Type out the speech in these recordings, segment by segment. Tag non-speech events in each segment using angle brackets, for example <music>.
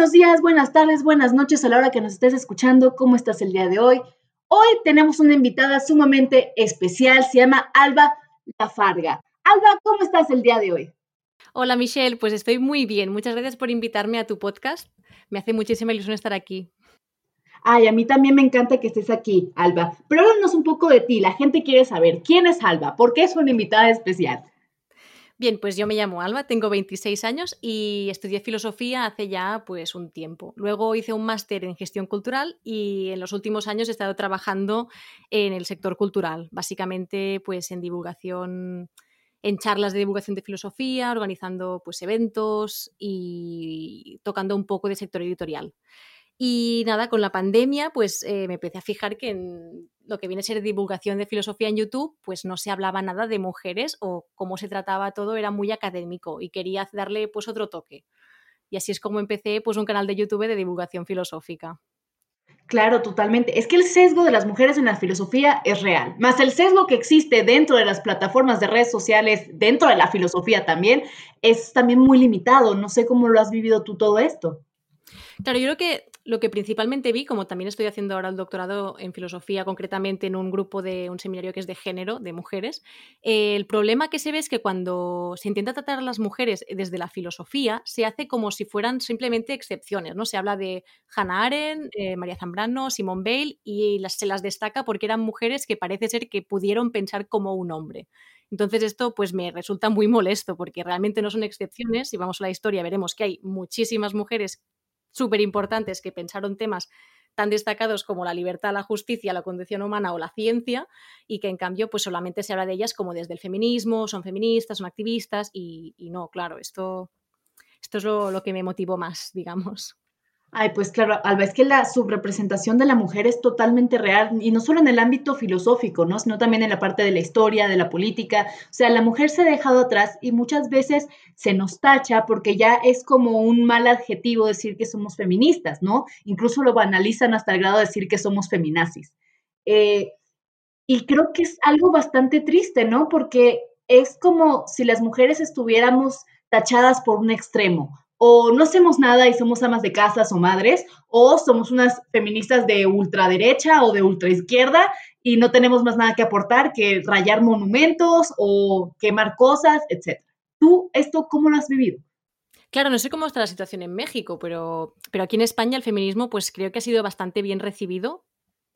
Buenos días, buenas tardes, buenas noches a la hora que nos estés escuchando. ¿Cómo estás el día de hoy? Hoy tenemos una invitada sumamente especial, se llama Alba Lafarga. Alba, ¿cómo estás el día de hoy? Hola Michelle, pues estoy muy bien. Muchas gracias por invitarme a tu podcast. Me hace muchísima ilusión estar aquí. Ay, a mí también me encanta que estés aquí, Alba. Pero háblanos un poco de ti. La gente quiere saber quién es Alba, por qué es una invitada especial. Bien, pues yo me llamo Alba, tengo 26 años y estudié filosofía hace ya pues un tiempo. Luego hice un máster en gestión cultural y en los últimos años he estado trabajando en el sector cultural, básicamente pues en divulgación, en charlas de divulgación de filosofía, organizando pues eventos y tocando un poco de sector editorial. Y nada, con la pandemia, pues eh, me empecé a fijar que en lo que viene a ser divulgación de filosofía en YouTube, pues no se hablaba nada de mujeres o cómo se trataba todo era muy académico y quería darle pues otro toque. Y así es como empecé pues un canal de YouTube de divulgación filosófica. Claro, totalmente. Es que el sesgo de las mujeres en la filosofía es real, más el sesgo que existe dentro de las plataformas de redes sociales, dentro de la filosofía también, es también muy limitado. No sé cómo lo has vivido tú todo esto. Claro, yo creo que lo que principalmente vi, como también estoy haciendo ahora el doctorado en filosofía, concretamente en un grupo de un seminario que es de género, de mujeres, eh, el problema que se ve es que cuando se intenta tratar a las mujeres desde la filosofía, se hace como si fueran simplemente excepciones, ¿no? Se habla de Hannah Arendt, eh, María Zambrano, Simone Bale, y se las destaca porque eran mujeres que parece ser que pudieron pensar como un hombre. Entonces esto pues me resulta muy molesto porque realmente no son excepciones. Si vamos a la historia veremos que hay muchísimas mujeres súper importantes que pensaron temas tan destacados como la libertad, la justicia, la condición humana o la ciencia, y que en cambio pues solamente se habla de ellas como desde el feminismo, son feministas, son activistas, y, no, claro, esto, esto es lo que me motivó más, digamos. Ay, pues claro, Alba, es que la subrepresentación de la mujer es totalmente real, y no solo en el ámbito filosófico, ¿no? Sino también en la parte de la historia, de la política. O sea, la mujer se ha dejado atrás y muchas veces se nos tacha porque ya es como un mal adjetivo decir que somos feministas, ¿no? Incluso lo banalizan hasta el grado de decir que somos feminazis. Eh, y creo que es algo bastante triste, ¿no? Porque es como si las mujeres estuviéramos tachadas por un extremo o no hacemos nada y somos amas de casas o madres, o somos unas feministas de ultraderecha o de ultraizquierda y no tenemos más nada que aportar que rayar monumentos o quemar cosas, etc. ¿Tú esto cómo lo has vivido? Claro, no sé cómo está la situación en México, pero, pero aquí en España el feminismo pues creo que ha sido bastante bien recibido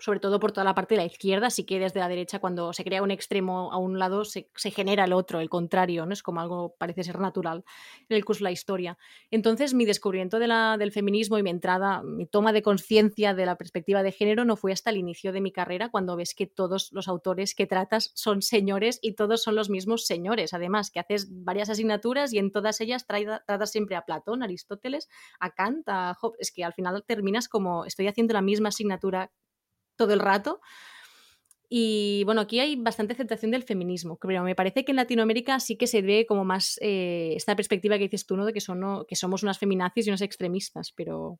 sobre todo por toda la parte de la izquierda, así que desde la derecha cuando se crea un extremo a un lado se, genera el otro, el contrario, ¿no? Es como algo parece ser natural en el curso de la historia. Entonces mi descubrimiento del feminismo y mi entrada, mi toma de conciencia de la perspectiva de género no fue hasta el inicio de mi carrera, cuando ves que todos los autores que tratas son señores y todos son los mismos señores, además que haces varias asignaturas y en todas ellas tratas siempre a Platón, a Aristóteles, a Kant, a Hobbes, es que al final terminas como estoy haciendo la misma asignatura todo el rato. Y bueno, aquí hay bastante aceptación del feminismo, pero me parece que en Latinoamérica sí que se ve como más eh, esta perspectiva que dices tú, ¿no? De que, son, que somos unas feminazis y unas extremistas, pero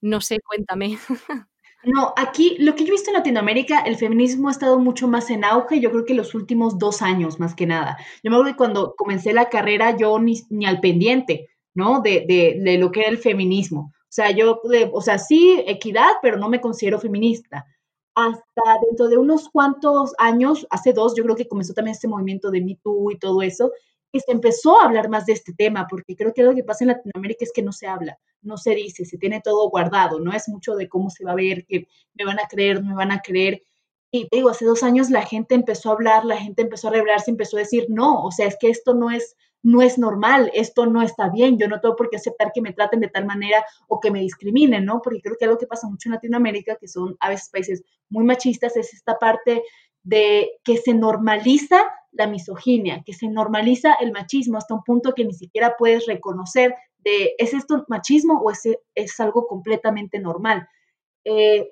no sé, cuéntame. <laughs> No, aquí lo que yo he visto en Latinoamérica, el feminismo ha estado mucho más en auge, yo creo que los últimos dos años más que nada. Yo me acuerdo que cuando comencé la carrera yo ni, ni al pendiente, ¿no? De, de, lo que era el feminismo. Sea, yo, o sea, sí, equidad, pero no me considero feminista hasta dentro de unos cuantos años, hace dos, yo creo que comenzó también este movimiento de Me Too y todo eso, que se empezó a hablar más de este tema, porque creo que lo que pasa en Latinoamérica es que no se habla, no se dice, se tiene todo guardado, no es mucho de cómo se va a ver, que me van a creer, me van a creer. Y digo, hace dos años la gente empezó a hablar, la gente empezó a revelarse, empezó a decir, no, o sea, es que esto no es no es normal, esto no está bien, yo no tengo por qué aceptar que me traten de tal manera o que me discriminen, ¿no? Porque creo que algo que pasa mucho en Latinoamérica, que son a veces países muy machistas, es esta parte de que se normaliza la misoginia, que se normaliza el machismo hasta un punto que ni siquiera puedes reconocer de, ¿es esto machismo o es, es algo completamente normal? Eh,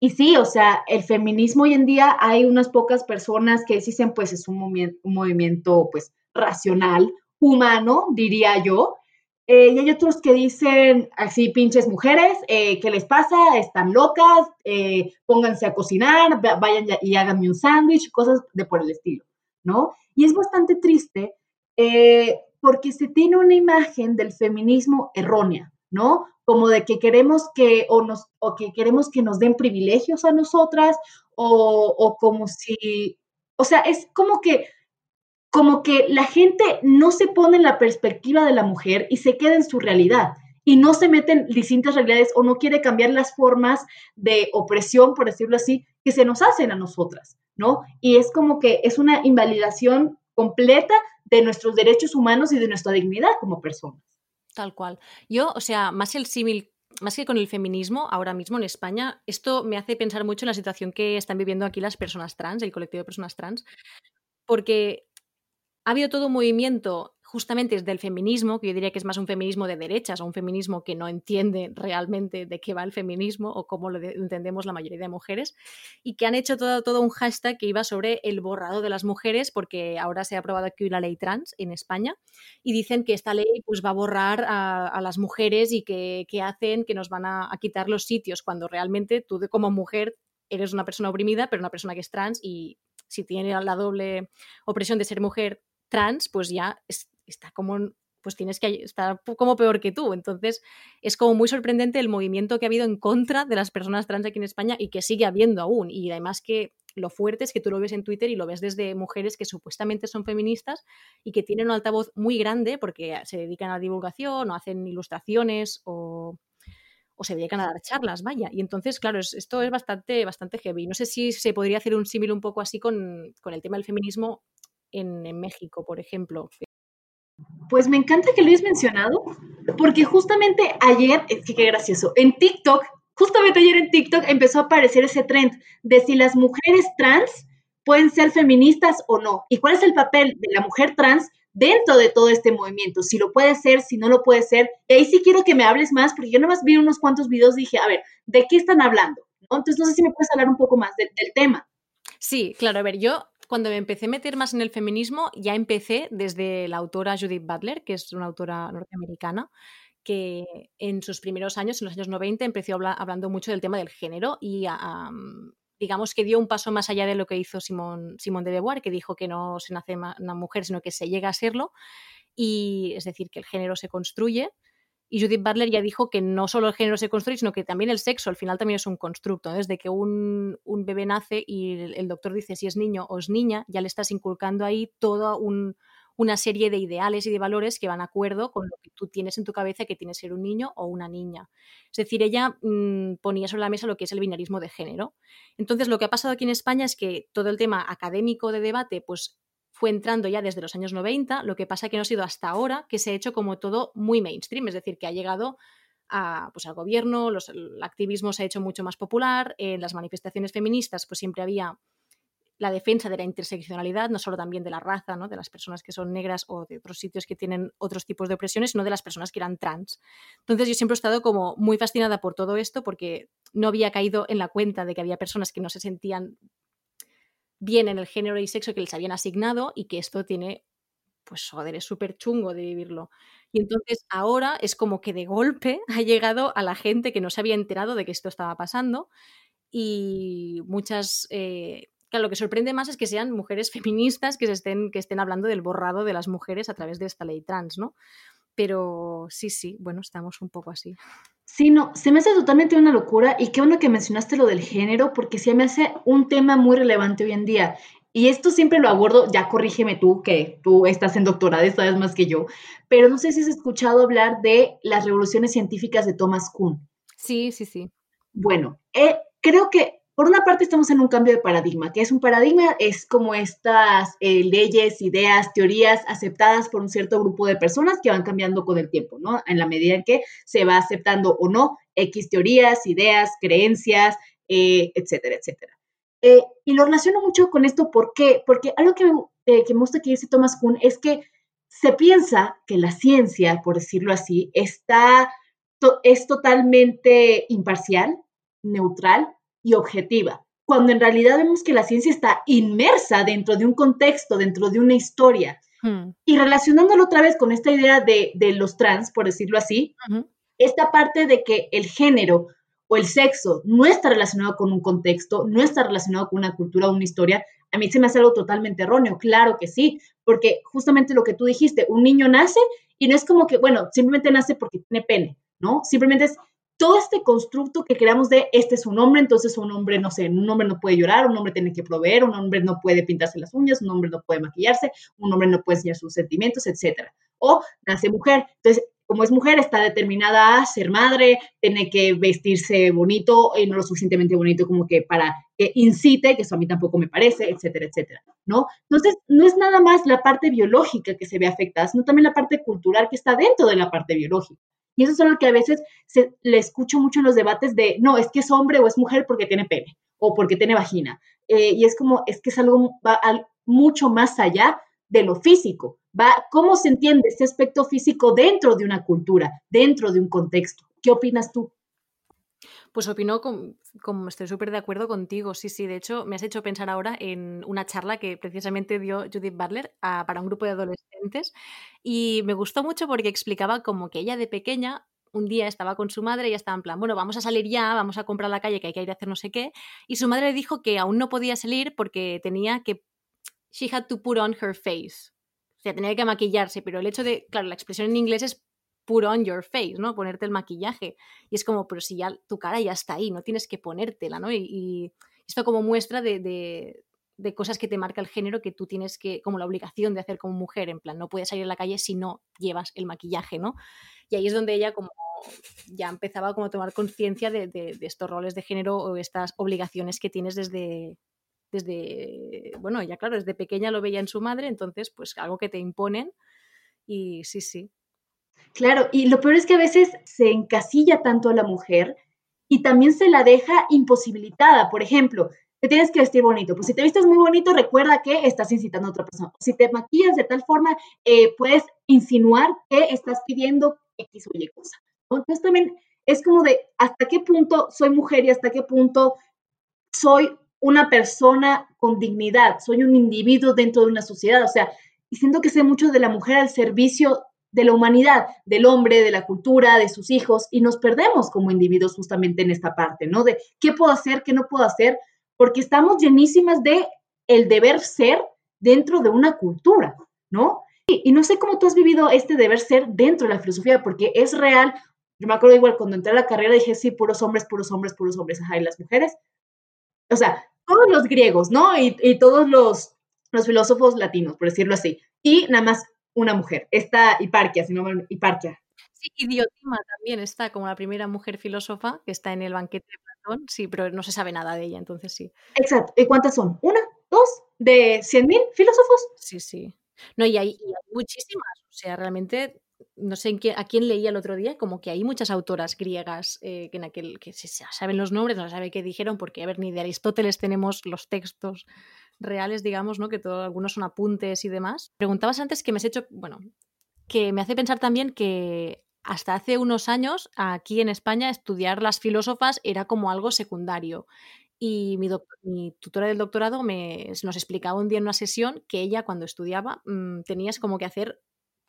y sí, o sea, el feminismo hoy en día hay unas pocas personas que dicen, pues es un, movimiento, pues racional, humano, diría yo. Eh, y hay otros que dicen así, pinches mujeres, eh, ¿qué les pasa? Están locas, eh, pónganse a cocinar, vayan y háganme un sándwich, cosas de por el estilo, ¿no? Y es bastante triste porque se tiene una imagen del feminismo errónea, ¿no? Como de que queremos que, o, nos, o que queremos que nos den privilegios a nosotras, o, o como si, o sea, es como que como que la gente no se pone en la perspectiva de la mujer y se queda en su realidad y no se mete en distintas realidades o no quiere cambiar las formas de opresión, por decirlo así, que se nos hacen a nosotras, ¿no? Y es como que es una invalidación completa de nuestros derechos humanos y de nuestra dignidad como personas. Tal cual. Yo, o sea, más el símil más que con el feminismo, ahora mismo en España, esto me hace pensar mucho en la situación que están viviendo aquí las personas trans, el colectivo de personas trans, porque ha habido todo un movimiento justamente desde el feminismo, que yo diría que es más un feminismo de derechas o un feminismo que no entiende realmente de qué va el feminismo o cómo lo entendemos la mayoría de mujeres, y que han hecho todo, todo un hashtag que iba sobre el borrado de las mujeres, porque ahora se ha aprobado aquí la ley trans en España, y dicen que esta ley pues, va a borrar a, las mujeres y que, hacen que nos van a, quitar los sitios, cuando realmente tú como mujer eres una persona oprimida, pero una persona que es trans y si tiene la doble opresión de ser mujer trans, pues ya está como pues tienes que estar como peor que tú. Entonces, es como muy sorprendente el movimiento que ha habido en contra de las personas trans aquí en España y que sigue habiendo aún. Y además que lo fuerte es que tú lo ves en Twitter y lo ves desde mujeres que supuestamente son feministas y que tienen un altavoz muy grande porque se dedican a la divulgación o hacen ilustraciones o, se dedican a dar charlas, vaya. Y entonces, claro, esto es bastante, bastante heavy. No sé si se podría hacer un símil un poco así con, el tema del feminismo en México, por ejemplo. Pues me encanta que lo hayas mencionado, porque justamente ayer, es que qué gracioso, en TikTok, justamente ayer en TikTok empezó a aparecer ese trend de si las mujeres trans pueden ser feministas o no, y cuál es el papel de la mujer trans dentro de todo este movimiento, si lo puede ser, si no lo puede ser. Y ahí sí quiero que me hables más, porque yo nomás vi unos cuantos videos y dije, a ver, ¿de qué están hablando? Entonces, no sé si me puedes hablar un poco más del tema. Sí, claro, a ver, yo cuando me empecé a meter más en el feminismo, ya empecé desde la autora Judith Butler, que es una autora norteamericana, que en sus primeros años, en los años 90, empezó hablando mucho del tema del género y digamos que dio un paso más allá de lo que hizo Simón de Beauvoir, que dijo que no se nace una mujer, sino que se llega a serlo, y es decir, que el género se construye. Y Judith Butler ya dijo que no solo el género se construye, sino que también el sexo al final también es un constructo. Desde que un, bebé nace y el, doctor dice si es niño o es niña, ya le estás inculcando ahí toda una serie de ideales y de valores que van a acuerdo con lo que tú tienes en tu cabeza que tiene ser un niño o una niña. Es decir, ella mm, ponía sobre la mesa lo que es el binarismo de género. Entonces, lo que ha pasado aquí en España es que todo el tema académico de debate, pues fue entrando ya desde los años 90, lo que pasa que no ha sido hasta ahora que se ha hecho como todo muy mainstream, es decir, que ha llegado a, pues, al gobierno, los, el activismo se ha hecho mucho más popular, en las manifestaciones feministas pues siempre había la defensa de la interseccionalidad, no solo también de la raza, ¿no? de las personas que son negras o de otros sitios que tienen otros tipos de opresiones, sino de las personas que eran trans. Entonces yo siempre he estado como muy fascinada por todo esto porque no había caído en la cuenta de que había personas que no se sentían bien en el género y sexo que les habían asignado y que esto tiene, pues joder, es súper chungo de vivirlo. Y entonces ahora es como que de golpe <laughs> ha llegado a la gente que no se había enterado de que esto estaba pasando y muchas... Eh, claro, lo que sorprende más es que sean mujeres <laughs> feministas que, se estén, que estén hablando del borrado de las mujeres a través de esta ley trans, ¿no? Pero sí, sí, bueno, estamos un poco así. Sí, no, se me hace totalmente una locura y qué bueno que mencionaste lo del género porque se me hace un tema muy relevante hoy en día. Y esto siempre lo abordo, ya corrígeme tú, que tú estás en doctorado, sabes más que yo, pero no sé si has escuchado hablar de las revoluciones científicas de Thomas Kuhn. Sí, sí, sí. Bueno, eh, creo que por una parte estamos en un cambio de paradigma, que es un paradigma, es como estas eh, leyes, ideas, teorías aceptadas por un cierto grupo de personas que van cambiando con el tiempo, ¿no? En la medida en que se va aceptando o no X teorías, ideas, creencias, eh, etcétera, etcétera. Eh, y lo relaciono mucho con esto, ¿por qué? Porque algo que, que me gusta que dice Thomas Kuhn es que se piensa que la ciencia, por decirlo así, está, es totalmente imparcial, neutral, y objetiva, cuando en realidad vemos que la ciencia está inmersa dentro de un contexto, dentro de una historia. Hmm. Y relacionándolo otra vez con esta idea de, los trans, por decirlo así, esta parte de que el género o el sexo no está relacionado con un contexto, no está relacionado con una cultura o una historia, a mí se me hace algo totalmente erróneo. Claro que sí, porque justamente lo que tú dijiste, un niño nace y no es como que, bueno, simplemente nace porque tiene pene. ¿no? Simplemente es todo este constructo que creamos de este es un hombre, entonces un hombre, no sé, un hombre no puede llorar, un hombre tiene que proveer, un hombre no puede pintarse las uñas, un hombre no puede maquillarse, un hombre no puede enseñar sus sentimientos, etc. O nace mujer. Entonces, como es mujer, está determinada a ser madre, tiene que vestirse bonito y no lo suficientemente bonito como que para que incite, que eso a mí tampoco me parece, etcétera, etcétera, ¿no? Entonces, no es nada más la parte biológica que se ve afectada, sino también la parte cultural que está dentro de la parte biológica. Y eso es lo que a veces se, le escucho mucho en los debates de, no, es que es hombre o es mujer porque tiene pene o porque tiene vagina. Eh, y es como, es que es algo va mucho más allá de lo físico. Va, ¿Cómo se entiende este aspecto físico dentro de una cultura, dentro de un contexto? ¿Qué opinas tú? Pues opino como, estoy súper de acuerdo contigo, sí, sí. De hecho, me has hecho pensar ahora en una charla que precisamente dio Judith Butler para un grupo de adolescentes y me gustó mucho porque explicaba como que ella de pequeña un día estaba con su madre y estaba en plan, bueno, vamos a salir ya, vamos a comprar la calle que hay que ir a hacer no sé qué. Y su madre dijo que aún no podía salir porque tenía que she had to put on her face. O sea, tenía que maquillarse, pero el hecho de, claro, la expresión en inglés es put on your face, ¿no? Ponerte el maquillaje. Y es como, pero si ya tu cara ya está ahí, no tienes que ponértela, ¿no? Y, esto como muestra de, de, cosas que te marca el género que tú tienes que, como la obligación de hacer como mujer, en plan, no puedes salir a la calle si no llevas el maquillaje, ¿no? Y ahí es donde ella como ya empezaba como a tomar conciencia de, de, estos roles de género o estas obligaciones que tienes desde, desde, bueno, ya claro, desde pequeña lo veía en su madre, entonces pues algo que te imponen y sí, sí. Claro, y lo peor es que a veces se encasilla tanto a la mujer y también se la deja imposibilitada. Por ejemplo, te tienes que vestir bonito. Pues si te vistes muy bonito, recuerda que estás incitando a otra persona. Si te maquillas de tal forma, eh, puedes insinuar que estás pidiendo X o Y cosa. Entonces también es como de hasta qué punto soy mujer y hasta qué punto soy una persona con dignidad, soy un individuo dentro de una sociedad, o sea, y siento que sé mucho de la mujer al servicio de la humanidad, del hombre, de la cultura, de sus hijos, y nos perdemos como individuos justamente en esta parte, ¿no? De qué puedo hacer, qué no puedo hacer, porque estamos llenísimas de el deber ser dentro de una cultura, ¿no? Y, y no sé cómo tú has vivido este deber ser dentro de la filosofía, porque es real. Yo me acuerdo igual cuando entré a la carrera dije, sí, puros hombres, puros hombres, puros hombres, ajá, y las mujeres, o sea, todos los griegos, ¿no? Y, todos los, los, filósofos latinos, por decirlo así. Y nada más una mujer, esta Hiparquia, si no me Hiparquia. Sí, y Diotima también está como la primera mujer filósofa que está en el banquete de Platón, sí, pero no se sabe nada de ella, entonces sí. Exacto. ¿Y cuántas son? ¿Una? ¿Dos? ¿De 100.000 filósofos? Sí, sí. No, y hay, y hay muchísimas. O sea, realmente no sé a quién leía el otro día, como que hay muchas autoras griegas eh, que en aquel que se saben los nombres, no se sabe qué dijeron, porque a ver, ni de Aristóteles tenemos los textos reales, digamos, ¿no? Que todo, algunos son apuntes y demás. Preguntabas antes que me has hecho, bueno, que me hace pensar también que hasta hace unos años aquí en España estudiar las filósofas era como algo secundario. Y mi, mi tutora del doctorado me, nos explicaba un día en una sesión que ella cuando estudiaba mm, tenías como que hacer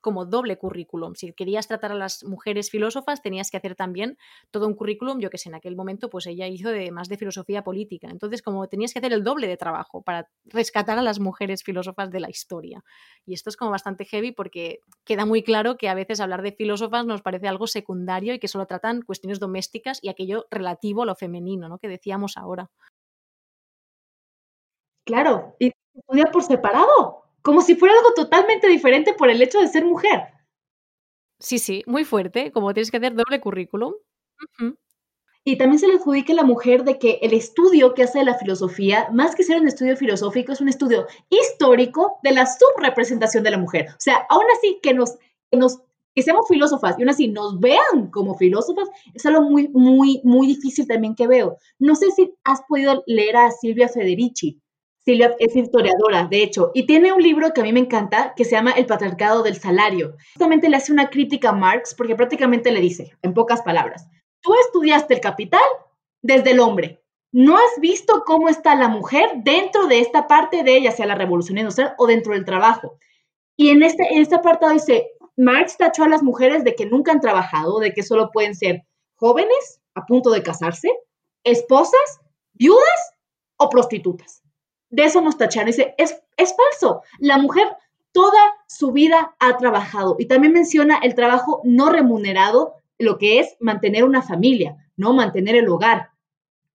como doble currículum. Si querías tratar a las mujeres filósofas, tenías que hacer también todo un currículum. Yo que sé, en aquel momento, pues ella hizo de, más de filosofía política. Entonces, como tenías que hacer el doble de trabajo para rescatar a las mujeres filósofas de la historia. Y esto es como bastante heavy porque queda muy claro que a veces hablar de filósofas nos parece algo secundario y que solo tratan cuestiones domésticas y aquello relativo a lo femenino, ¿no? Que decíamos ahora. Claro, y estudia por separado como si fuera algo totalmente diferente por el hecho de ser mujer. Sí, sí, muy fuerte, como tienes que hacer doble currículum. Y también se le adjudica a la mujer de que el estudio que hace de la filosofía, más que ser un estudio filosófico, es un estudio histórico de la subrepresentación de la mujer. O sea, aún así que nos, que nos que seamos filósofas y aún así nos vean como filósofas, es algo muy, muy, muy difícil también que veo. No sé si has podido leer a Silvia Federici. Es historiadora, de hecho, y tiene un libro que a mí me encanta que se llama El patriarcado del salario. Justamente le hace una crítica a Marx porque prácticamente le dice, en pocas palabras, tú estudiaste el capital desde el hombre. No has visto cómo está la mujer dentro de esta parte de ella, sea la revolución industrial o dentro del trabajo. Y en este, en este apartado dice, Marx tachó a las mujeres de que nunca han trabajado, de que solo pueden ser jóvenes a punto de casarse, esposas, viudas o prostitutas de eso nos tacharon. Dice, es, es falso. La mujer toda su vida ha trabajado y también menciona el trabajo no remunerado lo que es mantener una familia, ¿no? Mantener el hogar.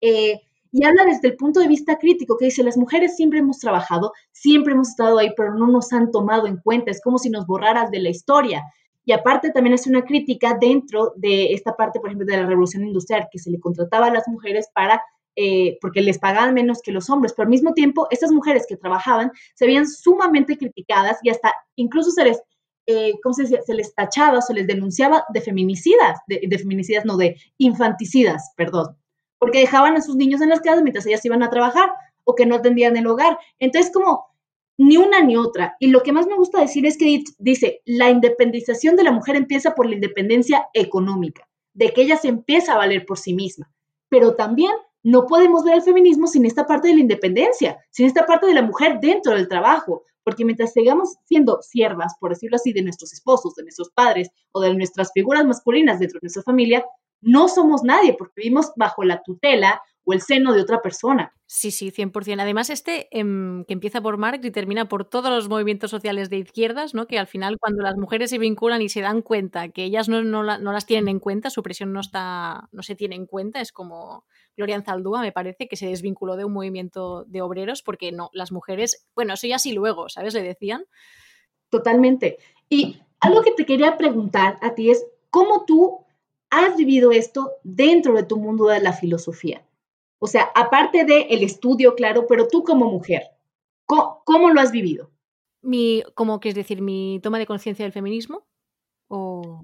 Eh, y habla desde el punto de vista crítico, que dice, las mujeres siempre hemos trabajado, siempre hemos estado ahí, pero no nos han tomado en cuenta, es como si nos borraras de la historia. Y aparte también hace una crítica dentro de esta parte, por ejemplo, de la revolución industrial, que se le contrataba a las mujeres para, eh, porque les pagaban menos que los hombres, pero al mismo tiempo, estas mujeres que trabajaban se veían sumamente criticadas y hasta incluso se les, eh, ¿cómo se decía? Se les tachaba, se les denunciaba de feminicidas, de, de feminicidas, no, de infanticidas, perdón, porque dejaban a sus niños en las casas mientras ellas iban a trabajar o que no atendían el hogar. Entonces, como ni una ni otra. Y lo que más me gusta decir es que dice, la independización de la mujer empieza por la independencia económica, de que ella se empieza a valer por sí misma. Pero también no podemos ver el feminismo sin esta parte de la independencia, sin esta parte de la mujer dentro del trabajo, porque mientras sigamos siendo siervas, por decirlo así, de nuestros esposos, de nuestros padres o de nuestras figuras masculinas dentro de nuestra familia, no somos nadie porque vivimos bajo la tutela o el seno de otra persona. Sí, sí, 100%. Además, este em, que empieza por Marx y termina por todos los movimientos sociales de izquierdas, ¿no? que al final cuando las mujeres se vinculan y se dan cuenta que ellas no, no, las tienen en cuenta, su presión no, está, no se tiene en cuenta, es como Gloria Zaldúa, me parece, que se desvinculó de un movimiento de obreros porque no, las mujeres, bueno, eso ya sí luego, ¿sabes? Le decían. Totalmente. Y algo que te quería preguntar a ti es, ¿cómo tú has vivido esto dentro de tu mundo de la filosofía? O sea, aparte del el estudio, claro, pero tú como mujer, ¿cómo, lo has vivido? Mi, ¿Cómo que es decir, mi toma de conciencia del feminismo? ¿O...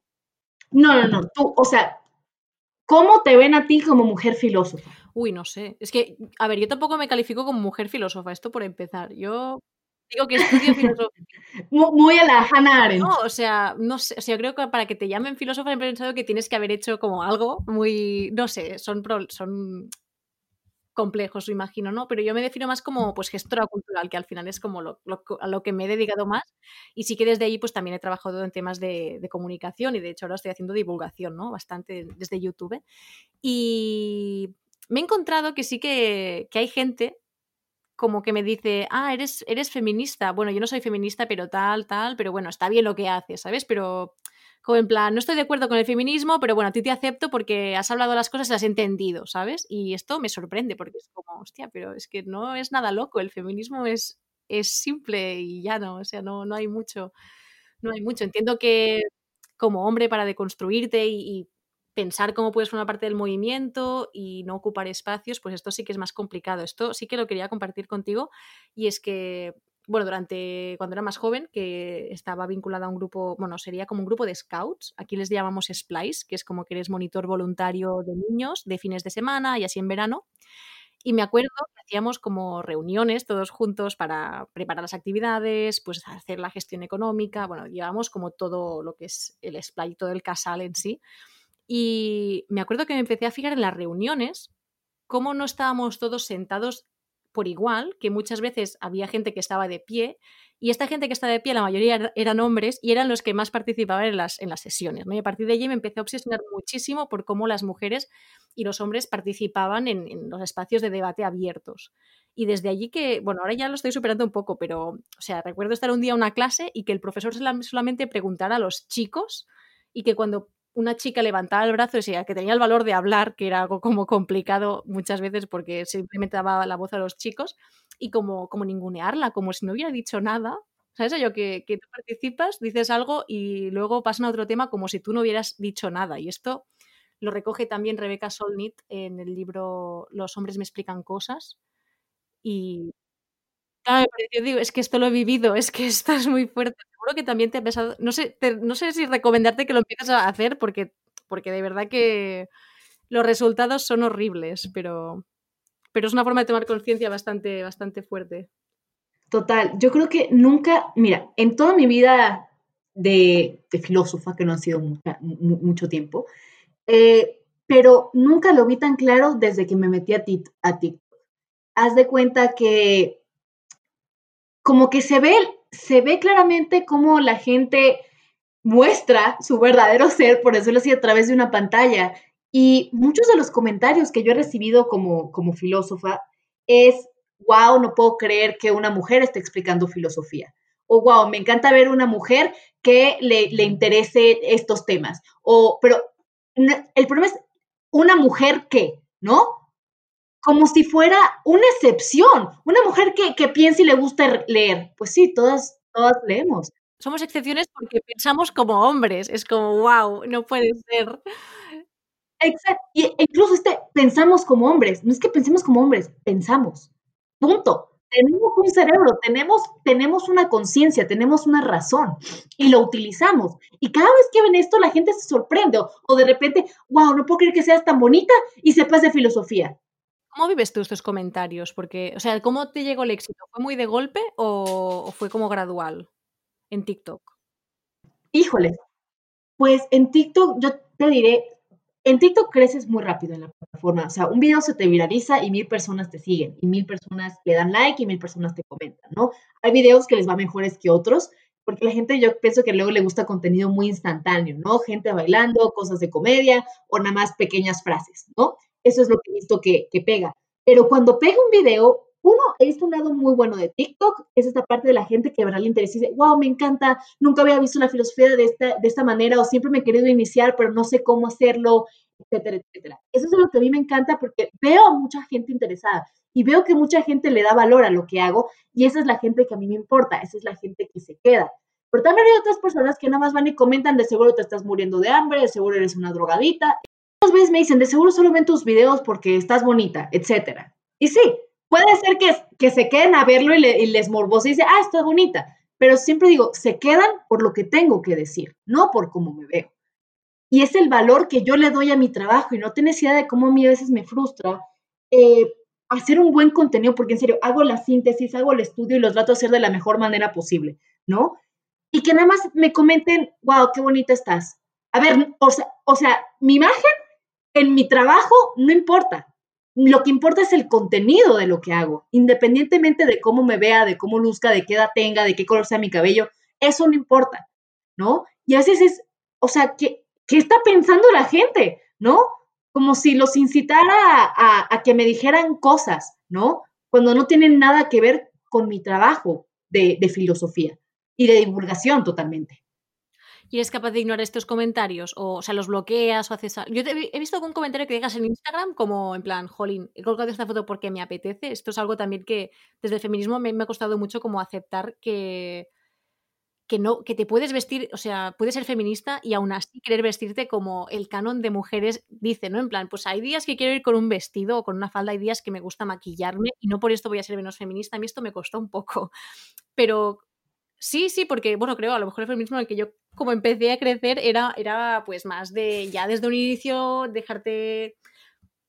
No, no, no, tú, o sea, ¿cómo te ven a ti como mujer filósofa? Uy, no sé. Es que, a ver, yo tampoco me califico como mujer filósofa, esto por empezar. Yo digo que estudio filosofía. <laughs> Muy a la Hannah Arendt. No, o sea, no sé, o sea, yo creo que para que te llamen filósofa he pensado que tienes que haber hecho como algo muy, no sé, son, son complejos, lo imagino, ¿no? Pero yo me defino más como pues gestora cultural, que al final es como lo, a lo que me he dedicado más. Y sí que desde ahí pues también he trabajado en temas de, comunicación y de hecho ahora estoy haciendo divulgación, ¿no? Bastante desde YouTube. Y me he encontrado que sí que, que hay gente como que me dice, ah, eres, eres feminista. Bueno, yo no soy feminista, pero tal, tal, pero bueno, está bien lo que haces, ¿sabes? Pero como en plan, no estoy de acuerdo con el feminismo, pero bueno, a ti te acepto porque has hablado las cosas y las has entendido, ¿sabes? Y esto me sorprende porque es como, hostia, pero es que no es nada loco, el feminismo es, es simple y ya no, o sea, no, no hay mucho, no hay mucho. Entiendo que como hombre para deconstruirte y, y pensar cómo puedes formar parte del movimiento y no ocupar espacios, pues esto sí que es más complicado. Esto sí que lo quería compartir contigo y es que bueno, durante cuando era más joven, que estaba vinculada a un grupo, bueno, sería como un grupo de scouts, aquí les llamamos Splice, que es como que eres monitor voluntario de niños de fines de semana y así en verano. Y me acuerdo hacíamos como reuniones todos juntos para preparar las actividades, pues hacer la gestión económica, bueno, llevamos como todo lo que es el Splice, todo el casal en sí. Y me acuerdo que me empecé a fijar en las reuniones cómo no estábamos todos sentados por igual, que muchas veces había gente que estaba de pie y esta gente que estaba de pie, la mayoría eran hombres y eran los que más participaban en las, en las sesiones. ¿no? Y a partir de allí me empecé a obsesionar muchísimo por cómo las mujeres y los hombres participaban en, en los espacios de debate abiertos. Y desde allí que, bueno, ahora ya lo estoy superando un poco, pero, o sea, recuerdo estar un día en una clase y que el profesor solamente preguntara a los chicos y que cuando una chica levantaba el brazo y decía que tenía el valor de hablar, que era algo como complicado muchas veces porque simplemente daba la voz a los chicos, y como, como ningunearla, como si no hubiera dicho nada. ¿Sabes? Yo que, que tú participas, dices algo y luego pasan a otro tema como si tú no hubieras dicho nada. Y esto lo recoge también Rebeca Solnit en el libro Los hombres me explican cosas. Y Es que esto lo he vivido, es que esto es muy fuerte. Seguro que también te ha pesado. No sé, no sé si recomendarte que lo empieces a hacer porque, porque de verdad que los resultados son horribles, pero, pero es una forma de tomar conciencia bastante, bastante fuerte. Total, yo creo que nunca, mira, en toda mi vida de, filósofa, que no ha sido mucho tiempo, eh, pero nunca lo vi tan claro desde que me metí a, ti, a TikTok. Haz de cuenta que como que se ve, se ve claramente cómo la gente muestra su verdadero ser, por decirlo así, a través de una pantalla. Y muchos de los comentarios que yo he recibido como, como filósofa es, wow, no puedo creer que una mujer esté explicando filosofía. O wow, me encanta ver una mujer que le, le interese estos temas. O, pero el problema es una mujer que, ¿no? Como si fuera una excepción, una mujer que, que piensa y le gusta leer. Pues sí, todas, todas leemos. Somos excepciones porque pensamos como hombres. Es como, wow, no puede ser. Exacto. Y incluso este, pensamos como hombres. No es que pensemos como hombres, pensamos. Punto. Tenemos un cerebro, tenemos, tenemos una conciencia, tenemos una razón y lo utilizamos. Y cada vez que ven esto, la gente se sorprende o, de repente, wow, no puedo creer que seas tan bonita y sepas de filosofía. ¿Cómo vives tú estos comentarios? Porque, o sea, ¿cómo te llegó el éxito? ¿Fue muy de golpe o fue como gradual en TikTok? Híjole, pues en TikTok yo te diré, en TikTok creces muy rápido en la plataforma. O sea, un video se te viraliza y mil personas te siguen, y mil personas le dan like y mil personas te comentan, ¿no? Hay videos que les va mejores que otros, porque la gente yo pienso que luego le gusta contenido muy instantáneo, ¿no? Gente bailando, cosas de comedia o nada más pequeñas frases, ¿no? Eso es lo que he visto que, pega. Pero cuando pega un video, uno, he visto un lado muy bueno de TikTok, es esta parte de la gente que verá el interés y dice, wow, me encanta, nunca había visto la filosofía de esta, de esta manera o siempre me he querido iniciar, pero no sé cómo hacerlo, etcétera, etcétera. Eso es lo que a mí me encanta porque veo a mucha gente interesada y veo que mucha gente le da valor a lo que hago y esa es la gente que a mí me importa, esa es la gente que se queda. Pero también hay otras personas que nada más van y comentan, de seguro te estás muriendo de hambre, de seguro eres una drogadita. Muchas veces me dicen, de seguro solo ven tus videos porque estás bonita, etcétera. Y sí, Puede ser que, que se queden a verlo y, les morbose y dice, ah, está bonita. Pero siempre digo, se quedan por lo que tengo que decir, no por cómo me veo. Y es el valor que yo le doy a mi trabajo y no tienes idea de cómo a mí a veces me frustra eh, hacer un buen contenido, porque en serio, hago la síntesis, hago el estudio y los trato de hacer de la mejor manera posible, ¿no? Y que nada más me comenten, wow, qué bonita estás. A ver, o sea, o sea, mi imagen en mi trabajo no importa, lo que importa es el contenido de lo que hago, independientemente de cómo me vea, de cómo luzca, de qué edad tenga, de qué color sea mi cabello, eso no importa, ¿no? Y a veces es, o sea, ¿qué, qué está pensando la gente, ¿no? Como si los incitara a, que me dijeran cosas, ¿no? Cuando no tienen nada que ver con mi trabajo de filosofía y de divulgación totalmente y eres capaz de ignorar estos comentarios, o, o sea, los bloqueas o haces... Yo he visto algún comentario que digas en Instagram como en plan, jolín, he colgado esta foto porque me apetece. Esto es algo también que desde el feminismo me, me ha costado mucho como aceptar que, que no, que te puedes vestir, o sea, puedes ser feminista y aún así querer vestirte como el canon de mujeres dice, ¿no? En plan, pues hay días que quiero ir con un vestido o con una falda, hay días que me gusta maquillarme y no por esto voy a ser menos feminista. A mí esto me costó un poco. Pero Sí, sí, porque, bueno, creo, a lo mejor el feminismo en el que yo como empecé a crecer era, era pues más de, ya desde un inicio, dejarte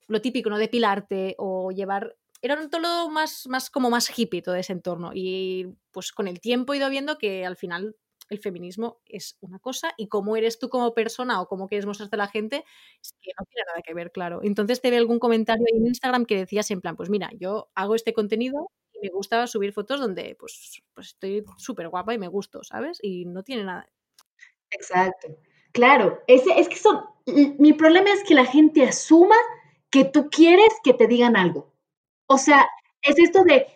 lo típico, ¿no? Depilarte o llevar... Era todo más, más como más hippie todo ese entorno. Y pues con el tiempo he ido viendo que al final el feminismo es una cosa y cómo eres tú como persona o cómo quieres mostrarte a la gente es que no tiene nada que ver, claro. Entonces te ve algún comentario en Instagram que decías en plan, pues mira, yo hago este contenido me gusta subir fotos donde pues, pues estoy súper guapa y me gusto, ¿sabes? Y no tiene nada. Exacto. Claro, ese, es que son, mi problema es que la gente asuma que tú quieres que te digan algo. O sea, es esto de,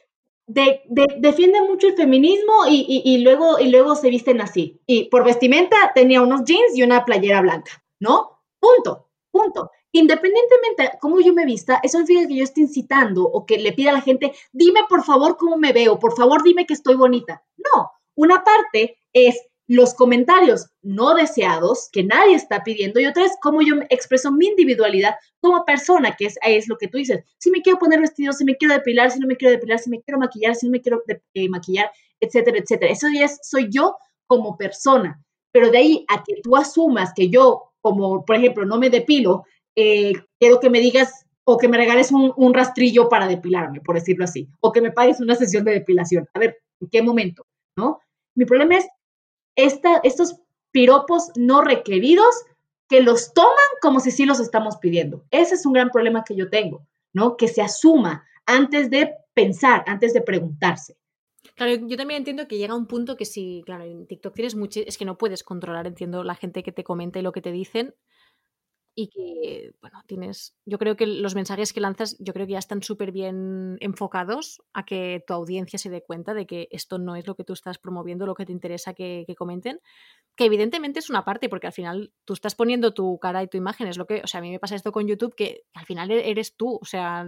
de, defiende mucho el feminismo y, y, luego, y luego se visten así. Y por vestimenta tenía unos jeans y una playera blanca, ¿no? Punto, punto independientemente de cómo yo me vista, eso significa que yo esté incitando o que le pida a la gente, dime por favor cómo me veo, por favor dime que estoy bonita. No, una parte es los comentarios no deseados que nadie está pidiendo y otra es cómo yo expreso mi individualidad como persona, que es, es lo que tú dices. Si me quiero poner vestido, si me quiero depilar, si no me quiero depilar, si me quiero maquillar, si no me quiero eh, maquillar, etcétera, etcétera. Eso ya es, soy yo como persona. Pero de ahí a que tú asumas que yo, como por ejemplo, no me depilo, eh, quiero que me digas o que me regales un, rastrillo para depilarme, por decirlo así, o que me pagues una sesión de depilación. A ver, ¿en qué momento? ¿No? Mi problema es estos piropos no requeridos que los toman como si sí los estamos pidiendo. Ese es un gran problema que yo tengo, ¿no? Que se asuma antes de pensar, antes de preguntarse. Claro, yo también entiendo que llega un punto que si, claro, en TikTok tienes mucho, es que no puedes controlar, entiendo, la gente que te comenta y lo que te dicen, y que, bueno, tienes, yo creo que los mensajes que lanzas, yo creo que ya están súper bien enfocados a que tu audiencia se dé cuenta de que esto no es lo que tú estás promoviendo, lo que te interesa que, comenten, que evidentemente es una parte, porque al final tú estás poniendo tu cara y tu imagen, es lo que, o sea, a mí me pasa esto con YouTube, que al final e-, eres tú, o sea,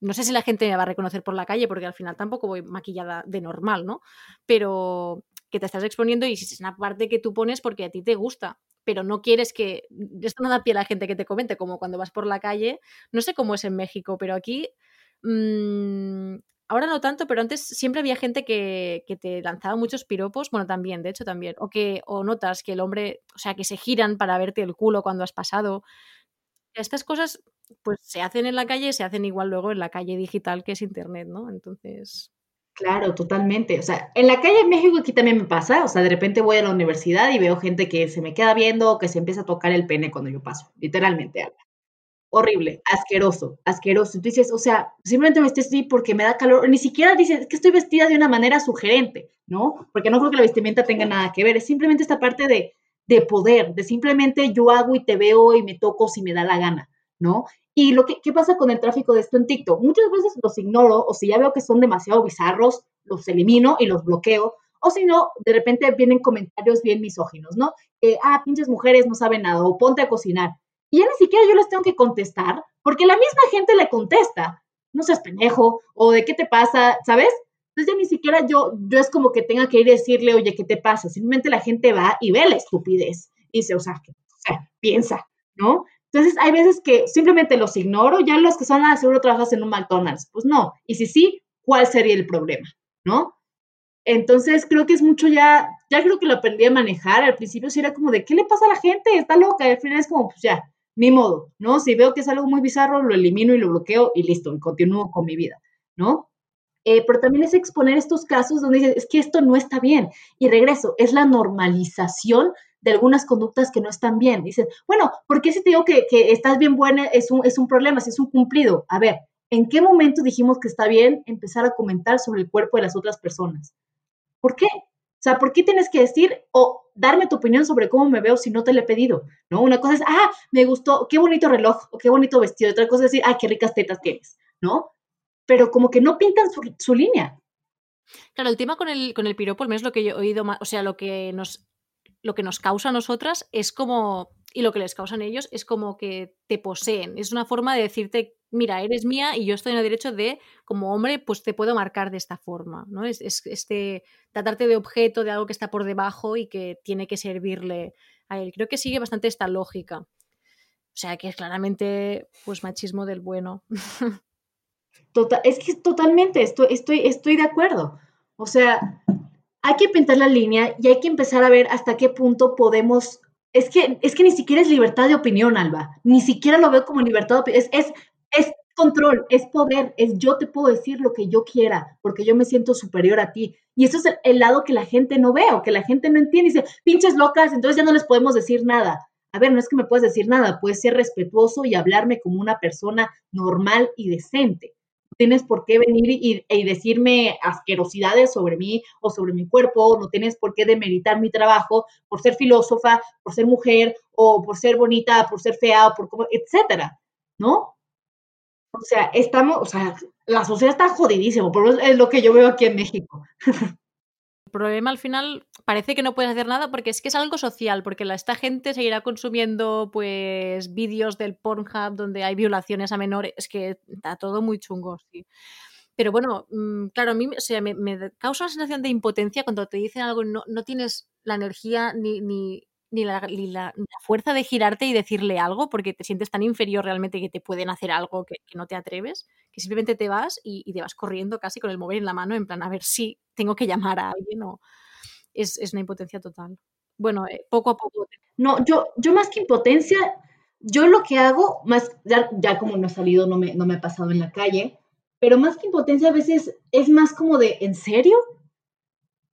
no sé si la gente me va a reconocer por la calle, porque al final tampoco voy maquillada de normal, ¿no? Pero que te estás exponiendo y si es una parte que tú pones porque a ti te gusta pero no quieres que. Esto no da pie a la gente que te comente, como cuando vas por la calle. No sé cómo es en México, pero aquí. Mmm, ahora no tanto, pero antes siempre había gente que, que, te lanzaba muchos piropos. Bueno, también, de hecho, también. O que, o notas que el hombre, o sea, que se giran para verte el culo cuando has pasado. Estas cosas, pues se hacen en la calle, se hacen igual luego en la calle digital que es internet, ¿no? Entonces. Claro, totalmente. O sea, en la calle en México aquí también me pasa. O sea, de repente voy a la universidad y veo gente que se me queda viendo que se empieza a tocar el pene cuando yo paso. Literalmente. Horrible, asqueroso, asqueroso. Tú dices, o sea, simplemente me estoy así porque me da calor. Ni siquiera dices que estoy vestida de una manera sugerente, ¿no? Porque no creo que la vestimenta tenga nada que ver. Es simplemente esta parte de, de poder, de simplemente yo hago y te veo y me toco si me da la gana, ¿no? Y lo que ¿qué pasa con el tráfico de esto en TikTok? Muchas veces los ignoro o si ya veo que son demasiado bizarros, los elimino y los bloqueo. O si no, de repente vienen comentarios bien misóginos, ¿no? ah, pinches mujeres no saben nada o ponte a cocinar. Y ya ni siquiera yo les tengo que contestar porque la misma gente le contesta. No seas pendejo o de qué te pasa, ¿sabes? Entonces ya ni siquiera yo, yo es como que tenga que ir a decirle, oye, ¿qué te pasa? Simplemente la gente va y ve la estupidez. Y dice, o piensa, ¿no? Entonces, hay veces que simplemente los ignoro, ya los que son, ah, seguro trabajas en un McDonald's. Pues no. Y si sí, ¿cuál sería el problema? ¿No? Entonces, creo que es mucho ya, ya creo que lo aprendí a manejar. Al principio sí era como de, ¿qué le pasa a la gente? Está loca. Y al final es como, pues ya, ni modo, ¿no? Si veo que es algo muy bizarro, lo elimino y lo bloqueo y listo, y continúo con mi vida, ¿no? Eh, pero también es exponer estos casos donde dices, es que esto no está bien. Y regreso, es la normalización de algunas conductas que no están bien. Dicen, bueno, ¿por qué si te digo que, estás bien buena es un, es un problema, si es un cumplido? A ver, ¿en qué momento dijimos que está bien empezar a comentar sobre el cuerpo de las otras personas? ¿Por qué? O sea, ¿por qué tienes que decir o darme tu opinión sobre cómo me veo si no te lo he pedido? ¿No? Una cosa es, ah, me gustó, qué bonito reloj o qué bonito vestido. Otra cosa es decir, ah, qué ricas tetas tienes, ¿no? Pero como que no pintan su, su línea. Claro, el tema con el, con el piropo, al menos lo que yo he oído o sea, lo que nos lo que nos causa a nosotras es como, y lo que les causa a ellos es como que te poseen. Es una forma de decirte, mira, eres mía y yo estoy en el derecho de, como hombre, pues te puedo marcar de esta forma, ¿no? Es, este, tratarte de objeto, de algo que está por debajo y que tiene que servirle a él. Creo que sigue bastante esta lógica. O sea, que es claramente, pues, machismo del bueno. <laughs> Total, es que totalmente, estoy, estoy, estoy de acuerdo. O sea, hay que pintar la línea y hay que empezar a ver hasta qué punto podemos. Es que, es que ni siquiera es libertad de opinión, Alba. Ni siquiera lo veo como libertad de opinión. Es, es, es control, es poder, es yo te puedo decir lo que yo quiera, porque yo me siento superior a ti. Y eso es el, lado que la gente no ve o que la gente no entiende. Y dice, pinches locas, entonces ya no les podemos decir nada. A ver, no es que me puedas decir nada, puedes ser respetuoso y hablarme como una persona normal y decente tienes por qué venir y, decirme asquerosidades sobre mí o sobre mi cuerpo, no tienes por qué demeritar mi trabajo por ser filósofa, por ser mujer o por ser bonita, por ser fea, por cómo, etcétera, ¿no? O sea, estamos, o sea, la sociedad está jodidísima, por eso es lo que yo veo aquí en México. <laughs> problema al final parece que no puedes hacer nada porque es que es algo social, porque la, esta gente seguirá consumiendo pues vídeos del Pornhub donde hay violaciones a menores, es que está todo muy chungo, sí. Pero bueno, mm, claro, a mí me, causa una sensación de impotencia cuando te dicen algo, no, no tienes la energía ni, ni, ni, la, fuerza de girarte y decirle algo porque te sientes tan inferior realmente que te pueden hacer algo que, no te atreves, que simplemente te vas y, y, te vas corriendo casi con el móvil en la mano en plan a ver si tengo que llamar a alguien o es, es una impotencia total. Bueno, eh, poco a poco. No, yo, yo más que impotencia, yo lo que hago, más, ya, ya como no he salido, no me, no me he pasado en la calle, pero más que impotencia a veces es más como de, ¿en serio?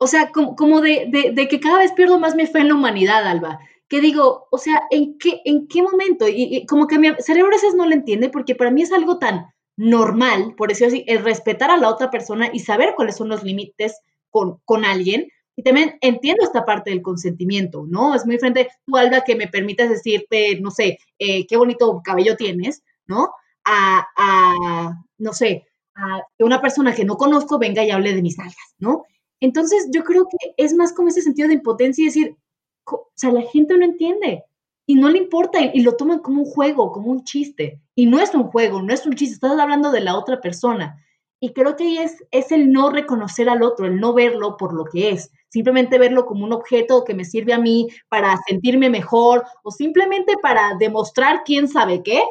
O sea, como, como de, de, que cada vez pierdo más mi fe en la humanidad, Alba. Que digo, o sea, ¿en qué, en qué momento? Y, como que mi cerebro a veces no lo entiende porque para mí es algo tan normal, por decirlo así, el respetar a la otra persona y saber cuáles son los límites con, con alguien. Y también entiendo esta parte del consentimiento, ¿no? Es muy diferente tú, Alba, que me permitas decirte, no sé, eh, qué bonito cabello tienes, ¿no? A, a, no sé, a una persona que no conozco venga y hable de mis algas, ¿no? Entonces, yo creo que es más como ese sentido de impotencia y decir, o sea, la gente no entiende y no le importa y, lo toman como un juego, como un chiste. Y no es un juego, no es un chiste, estás hablando de la otra persona. Y creo que ahí es, es el no reconocer al otro, el no verlo por lo que es, simplemente verlo como un objeto que me sirve a mí para sentirme mejor o simplemente para demostrar quién sabe qué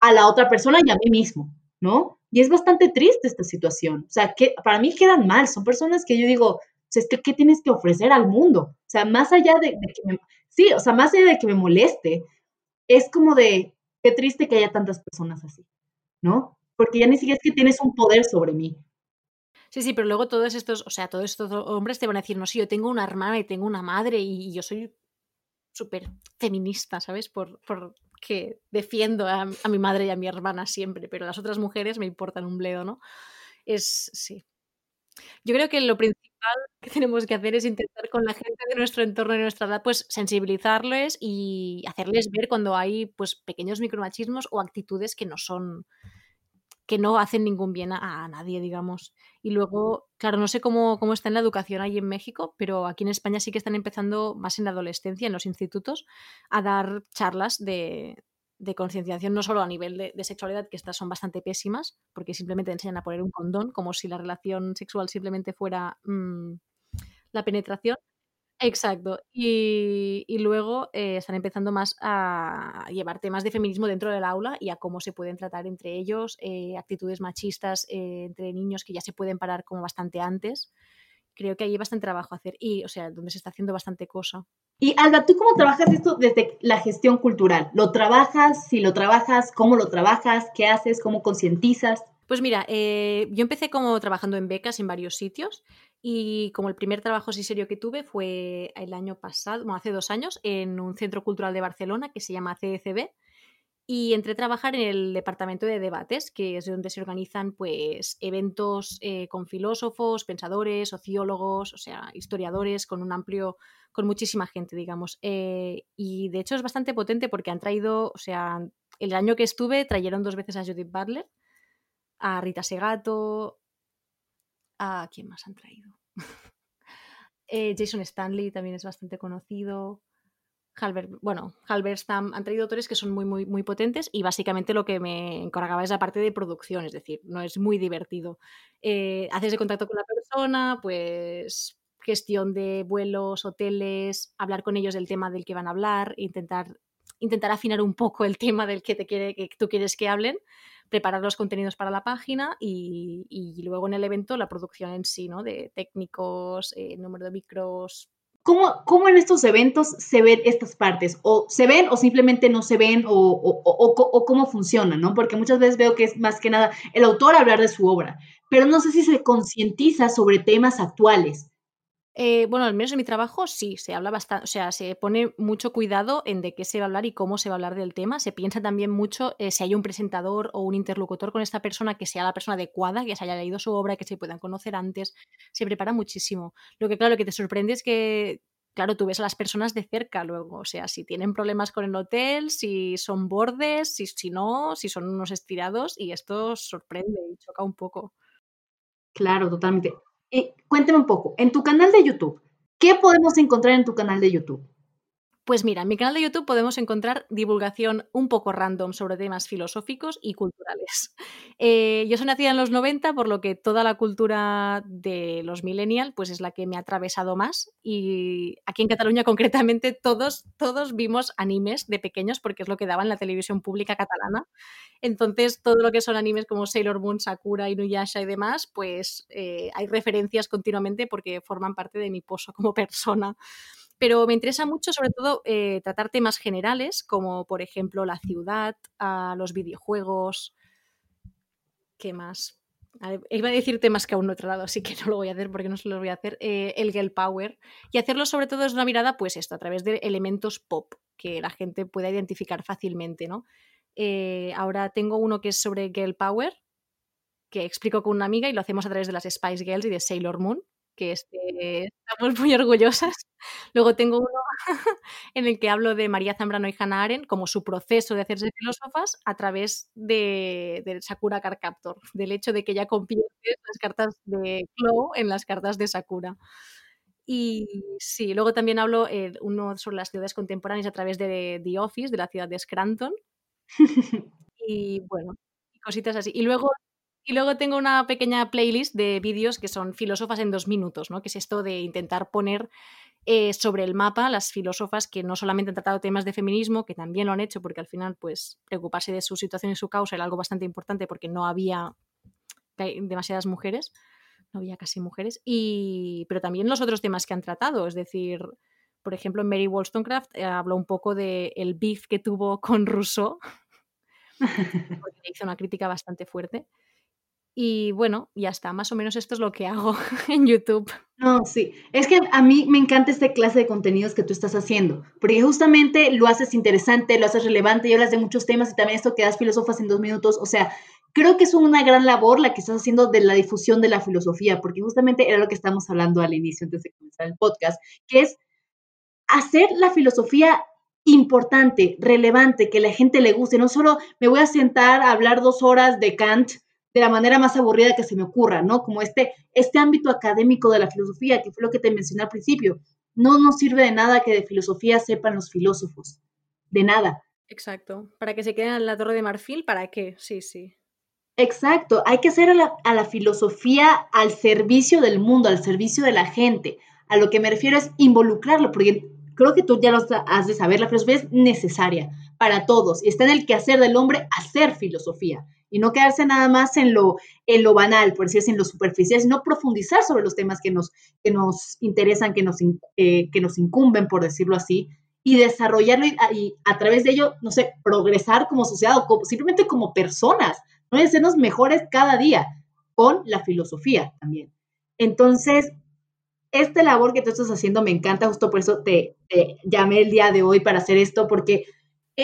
a la otra persona y a mí mismo, ¿no? Y es bastante triste esta situación. O sea, que para mí quedan mal, son personas que yo digo, es que, ¿qué tienes que ofrecer al mundo? O sea, más allá de, de que me, sí, o sea, más allá de que me moleste, es como de, qué triste que haya tantas personas así, ¿no? Porque ya ni siquiera es que tienes un poder sobre mí. Sí, sí, pero luego todos estos, o sea, todos estos hombres te van a decir, no, sí, yo tengo una hermana y tengo una madre y yo soy súper feminista, ¿sabes? Por, por que defiendo a, mi madre y a mi hermana siempre, pero las otras mujeres me importan un bledo, ¿no? Es, sí. Yo creo que lo principal que tenemos que hacer es intentar con la gente de nuestro entorno, de nuestra edad, pues sensibilizarles y hacerles ver cuando hay pues pequeños micromachismos o actitudes que no son que no hacen ningún bien a, nadie, digamos. Y luego, claro, no sé cómo, cómo está en la educación ahí en México, pero aquí en España sí que están empezando más en la adolescencia, en los institutos, a dar charlas de, concienciación no solo a nivel de, sexualidad, que estas son bastante pésimas, porque simplemente enseñan a poner un condón, como si la relación sexual simplemente fuera mmm, la penetración. Exacto. Y, y luego eh, están empezando más a llevar temas de feminismo dentro del aula y a cómo se pueden tratar entre ellos, eh, actitudes machistas eh, entre niños que ya se pueden parar como bastante antes. Creo que hay bastante trabajo a hacer y, o sea, donde se está haciendo bastante cosa. Y Alba, ¿tú cómo trabajas esto desde la gestión cultural? ¿Lo trabajas? Si lo trabajas, ¿cómo lo trabajas? ¿Qué haces? ¿Cómo concientizas? Pues mira, eh, yo empecé como trabajando en becas en varios sitios y como el primer trabajo así serio que tuve fue el año pasado, bueno, hace dos años, en un centro cultural de Barcelona que se llama CECB y entré a trabajar en el departamento de debates, que es donde se organizan pues eventos eh, con filósofos, pensadores, sociólogos, o sea, historiadores, con un amplio con muchísima gente, digamos. Eh, y de hecho es bastante potente porque han traído, o sea, el año que estuve trajeron dos veces a Judith Butler, a Rita Segato, a quién más han traído. <laughs> eh, Jason Stanley también es bastante conocido. Halbert, bueno, Halberstam han traído autores que son muy, muy, muy potentes y básicamente lo que me encargaba es la parte de producción, es decir, no es muy divertido. Eh, haces de contacto con la persona, pues gestión de vuelos, hoteles, hablar con ellos del tema del que van a hablar, intentar, intentar afinar un poco el tema del que, te quiere, que tú quieres que hablen, preparar los contenidos para la página y, luego en el evento la producción en sí, ¿no? De técnicos, eh, número de micros. ¿Cómo, ¿Cómo, en estos eventos se ven estas partes? ¿O se ven o simplemente no se ven o, o, o, o cómo funcionan? ¿no? Porque muchas veces veo que es más que nada el autor hablar de su obra, pero no sé si se concientiza sobre temas actuales eh, bueno, al menos en mi trabajo sí, se habla bastante, o sea, se pone mucho cuidado en de qué se va a hablar y cómo se va a hablar del tema. Se piensa también mucho eh, si hay un presentador o un interlocutor con esta persona que sea la persona adecuada, que se haya leído su obra, que se puedan conocer antes. Se prepara muchísimo. Lo que, claro, que te sorprende es que, claro, tú ves a las personas de cerca luego, o sea, si tienen problemas con el hotel, si son bordes, si, si no, si son unos estirados, y esto sorprende y choca un poco. Claro, totalmente. Eh, cuéntame un poco, en tu canal de YouTube, ¿qué podemos encontrar en tu canal de YouTube? Pues mira, en mi canal de YouTube podemos encontrar divulgación un poco random sobre temas filosóficos y culturales. <laughs> Eh, yo soy nacida en los 90, por lo que toda la cultura de los millennials pues es la que me ha atravesado más. Y aquí en Cataluña concretamente todos, todos vimos animes de pequeños porque es lo que daba en la televisión pública catalana. Entonces todo lo que son animes como Sailor Moon, Sakura, Inuyasha y demás, pues eh, hay referencias continuamente porque forman parte de mi pozo como persona pero me interesa mucho sobre todo eh, tratar temas generales como por ejemplo la ciudad, a los videojuegos, ¿qué más? A iba a decir temas que aún no he tratado, así que <laughs> no lo voy a hacer porque no se los voy a hacer. Eh, el girl power. Y hacerlo sobre todo es una mirada, pues esto, a través de elementos pop que la gente pueda identificar fácilmente, ¿no? Eh, ahora tengo uno que es sobre girl power, que explico con una amiga y lo hacemos a través de las Spice Girls y de Sailor Moon, que este, estamos muy orgullosas. Luego tengo uno <laughs> en el que hablo de María Zambrano y Hannah Arendt como su proceso de hacerse filósofas a través de, del Sakura Card Captor, del hecho de que ella convierte las cartas de Chloe en las cartas de Sakura. Y sí, luego también hablo eh, uno sobre las ciudades contemporáneas a través de The Office, de la ciudad de Scranton. <laughs> y bueno, cositas así. Y luego y luego tengo una pequeña playlist de vídeos que son filósofas en dos minutos, ¿no? Que es esto de intentar poner eh, sobre el mapa las filósofas que no solamente han tratado temas de feminismo, que también lo han hecho, porque al final, pues, preocuparse de su situación y su causa era algo bastante importante porque no había demasiadas mujeres, no había casi mujeres, y, pero también los otros temas que han tratado, es decir, por ejemplo, Mary Wollstonecraft eh, habló un poco del el beef que tuvo con Rousseau, <laughs> porque hizo una crítica bastante fuerte. Y bueno, ya está, más o menos esto es lo que hago <laughs> en YouTube. No, sí, es que a mí me encanta esta clase de contenidos que tú estás haciendo, porque justamente lo haces interesante, lo haces relevante y hablas de muchos temas y también esto que das filósofas en dos minutos, o sea, creo que es una gran labor la que estás haciendo de la difusión de la filosofía, porque justamente era lo que estábamos hablando al inicio, antes de comenzar el podcast, que es hacer la filosofía importante, relevante, que la gente le guste, no solo me voy a sentar a hablar dos horas de Kant, de la manera más aburrida que se me ocurra, ¿no? Como este, este ámbito académico de la filosofía, que fue lo que te mencioné al principio. No nos sirve de nada que de filosofía sepan los filósofos. De nada. Exacto. Para que se queden en la torre de marfil, ¿para qué? Sí, sí. Exacto. Hay que hacer a la, a la filosofía al servicio del mundo, al servicio de la gente. A lo que me refiero es involucrarlo, porque creo que tú ya lo has de saber, la filosofía es necesaria para todos y está en el quehacer del hombre hacer filosofía y no quedarse nada más en lo, en lo banal, por decirlo en lo superficial, sino profundizar sobre los temas que nos, que nos interesan, que nos, eh, que nos incumben, por decirlo así, y desarrollarlo y, a través de ello, no sé, progresar como sociedad o simplemente como personas, ¿no? Y hacernos mejores cada día con la filosofía también. Entonces, esta labor que tú estás haciendo me encanta, justo por eso te, te llamé el día de hoy para hacer esto, porque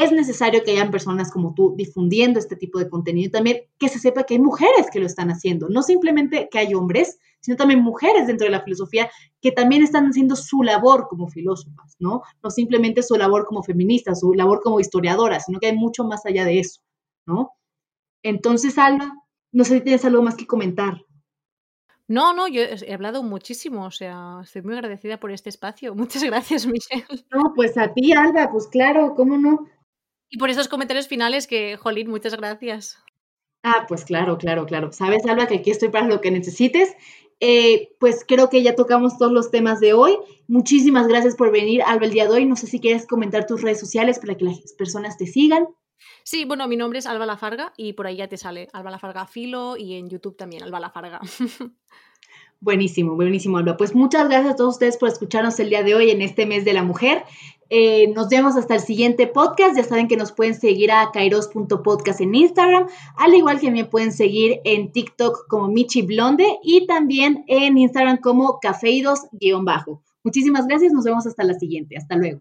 es necesario que hayan personas como tú difundiendo este tipo de contenido y también que se sepa que hay mujeres que lo están haciendo, no simplemente que hay hombres, sino también mujeres dentro de la filosofía que también están haciendo su labor como filósofas, ¿no? No simplemente su labor como feministas, su labor como historiadoras, sino que hay mucho más allá de eso, ¿no? Entonces, Alba, no sé si tienes algo más que comentar. No, no, yo he hablado muchísimo, o sea, estoy muy agradecida por este espacio. <laughs> Muchas gracias, Michelle. No, pues a ti, Alba, pues claro, ¿cómo no? Y por esos comentarios finales que, Jolín, muchas gracias. Ah, pues claro, claro, claro. Sabes, Alba, que aquí estoy para lo que necesites. Eh, pues creo que ya tocamos todos los temas de hoy. Muchísimas gracias por venir, Alba, el día de hoy. No sé si quieres comentar tus redes sociales para que las personas te sigan. Sí, bueno, mi nombre es Alba Lafarga y por ahí ya te sale Alba Lafarga Filo y en YouTube también Alba Lafarga. <laughs> Buenísimo, buenísimo, Alba. Pues muchas gracias a todos ustedes por escucharnos el día de hoy en este mes de la mujer. Eh, nos vemos hasta el siguiente podcast. Ya saben que nos pueden seguir a kairos.podcast en Instagram, al igual que me pueden seguir en TikTok como Michi Blonde y también en Instagram como cafeidos-bajo. Muchísimas gracias, nos vemos hasta la siguiente. Hasta luego.